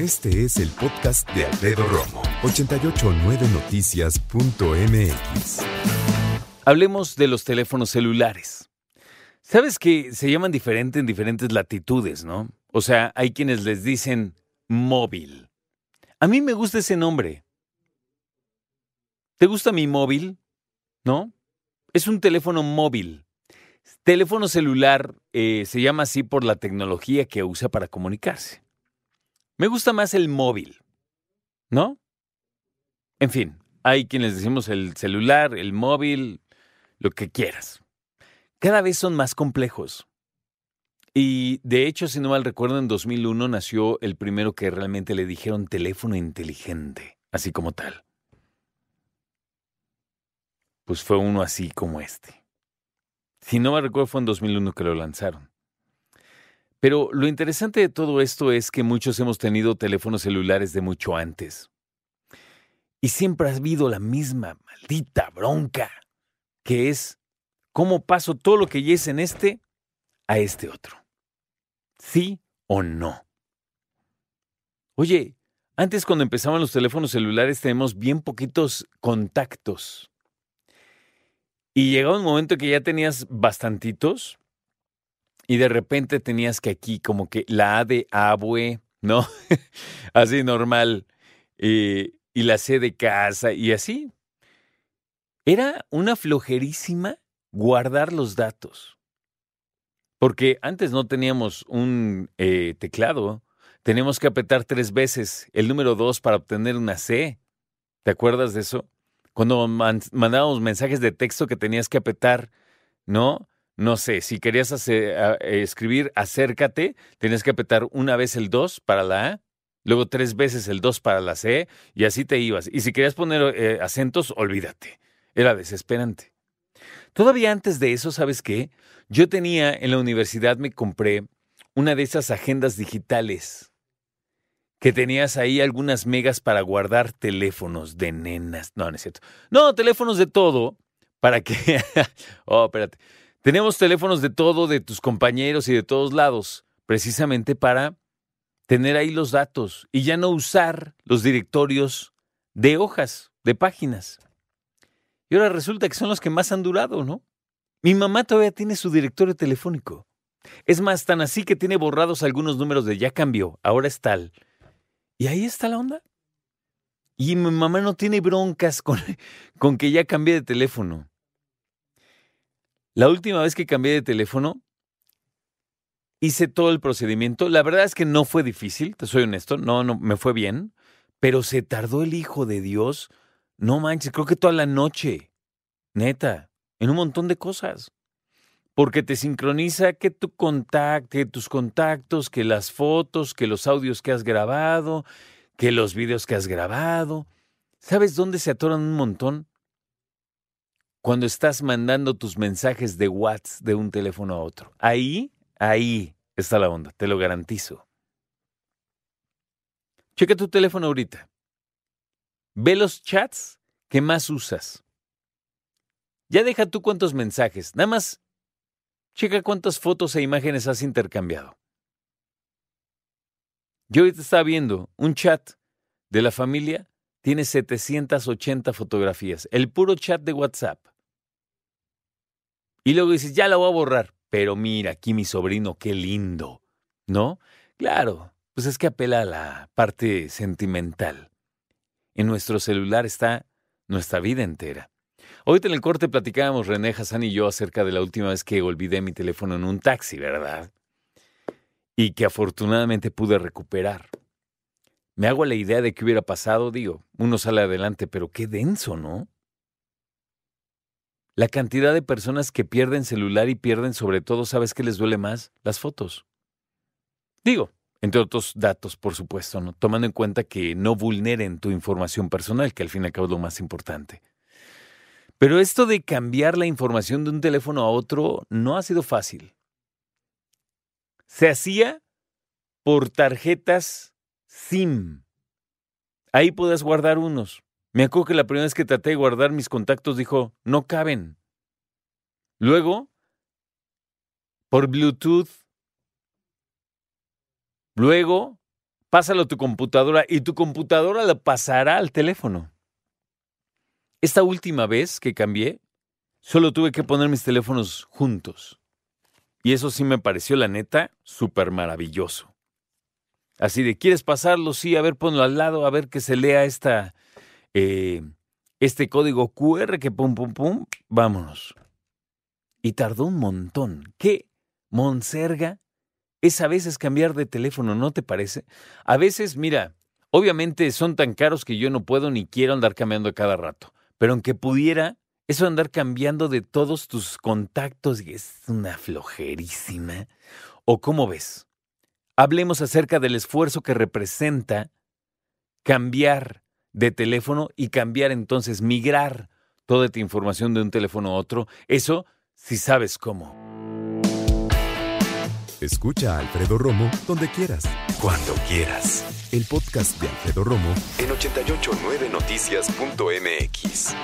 Este es el podcast de Alfredo Romo, 889noticias.mx. Hablemos de los teléfonos celulares. Sabes que se llaman diferente en diferentes latitudes, ¿no? O sea, hay quienes les dicen móvil. A mí me gusta ese nombre. ¿Te gusta mi móvil? ¿No? Es un teléfono móvil. Teléfono celular eh, se llama así por la tecnología que usa para comunicarse. Me gusta más el móvil, ¿no? En fin, hay quienes decimos el celular, el móvil, lo que quieras. Cada vez son más complejos. Y de hecho, si no mal recuerdo, en 2001 nació el primero que realmente le dijeron teléfono inteligente, así como tal. Pues fue uno así como este. Si no me recuerdo, fue en 2001 que lo lanzaron. Pero lo interesante de todo esto es que muchos hemos tenido teléfonos celulares de mucho antes. Y siempre ha habido la misma maldita bronca, que es cómo paso todo lo que ya es en este a este otro. ¿Sí o no? Oye, antes cuando empezaban los teléfonos celulares tenemos bien poquitos contactos. Y llegaba un momento que ya tenías bastantitos y de repente tenías que aquí como que la A de abue, ¿no? así normal. Eh, y la C de casa y así. Era una flojerísima guardar los datos. Porque antes no teníamos un eh, teclado. Teníamos que apretar tres veces el número dos para obtener una C. ¿Te acuerdas de eso? Cuando mandábamos mensajes de texto que tenías que apretar, ¿no? No sé, si querías escribir acércate, tenías que apretar una vez el 2 para la A, luego tres veces el 2 para la C, y así te ibas. Y si querías poner eh, acentos, olvídate. Era desesperante. Todavía antes de eso, ¿sabes qué? Yo tenía en la universidad, me compré una de esas agendas digitales que tenías ahí algunas megas para guardar teléfonos de nenas. No, no es cierto. No, teléfonos de todo. ¿Para que... oh, espérate. Tenemos teléfonos de todo, de tus compañeros y de todos lados, precisamente para tener ahí los datos y ya no usar los directorios de hojas, de páginas. Y ahora resulta que son los que más han durado, ¿no? Mi mamá todavía tiene su directorio telefónico. Es más, tan así que tiene borrados algunos números de ya cambió, ahora es tal. Y ahí está la onda. Y mi mamá no tiene broncas con, con que ya cambié de teléfono. La última vez que cambié de teléfono, hice todo el procedimiento. La verdad es que no fue difícil, te soy honesto, no, no, me fue bien, pero se tardó el Hijo de Dios, no manches, creo que toda la noche, neta, en un montón de cosas porque te sincroniza que tu contacto, que tus contactos, que las fotos, que los audios que has grabado, que los videos que has grabado. ¿Sabes dónde se atoran un montón? Cuando estás mandando tus mensajes de WhatsApp de un teléfono a otro. Ahí, ahí está la onda, te lo garantizo. Checa tu teléfono ahorita. Ve los chats que más usas. Ya deja tú cuántos mensajes. Nada más Checa cuántas fotos e imágenes has intercambiado. Yo ahorita estaba viendo un chat de la familia, tiene 780 fotografías, el puro chat de WhatsApp. Y luego dices, ya la voy a borrar. Pero mira, aquí mi sobrino, qué lindo. ¿No? Claro, pues es que apela a la parte sentimental. En nuestro celular está nuestra vida entera. Hoy en el corte platicábamos René Hassan y yo acerca de la última vez que olvidé mi teléfono en un taxi, ¿verdad? Y que afortunadamente pude recuperar. Me hago la idea de qué hubiera pasado, digo, uno sale adelante, pero qué denso, ¿no? La cantidad de personas que pierden celular y pierden sobre todo, ¿sabes qué les duele más? Las fotos. Digo, entre otros datos, por supuesto. Tomando en cuenta que no vulneren tu información personal, que al fin y al cabo es lo más importante. Pero esto de cambiar la información de un teléfono a otro no ha sido fácil. Se hacía por tarjetas SIM. Ahí puedes guardar unos. Me acuerdo que la primera vez que traté de guardar mis contactos dijo, no caben. Luego, por Bluetooth. Luego, pásalo a tu computadora y tu computadora la pasará al teléfono. Esta última vez que cambié, solo tuve que poner mis teléfonos juntos. Y eso sí me pareció, la neta, súper maravilloso. Así de, ¿quieres pasarlo? Sí, a ver, ponlo al lado, a ver que se lea esta, eh, este código QR que pum, pum, pum, vámonos. Y tardó un montón. ¿Qué monserga es a veces cambiar de teléfono, ¿no te parece? A veces, mira, obviamente son tan caros que yo no puedo ni quiero andar cambiando cada rato. Pero aunque pudiera, eso de andar cambiando de todos tus contactos es una flojerísima. ¿O cómo ves? Hablemos acerca del esfuerzo que representa cambiar de teléfono y cambiar entonces, migrar toda tu información de un teléfono a otro. Eso si sabes cómo. Escucha a Alfredo Romo donde quieras. Cuando quieras. El podcast de Alfredo Romo en 889noticias.mx.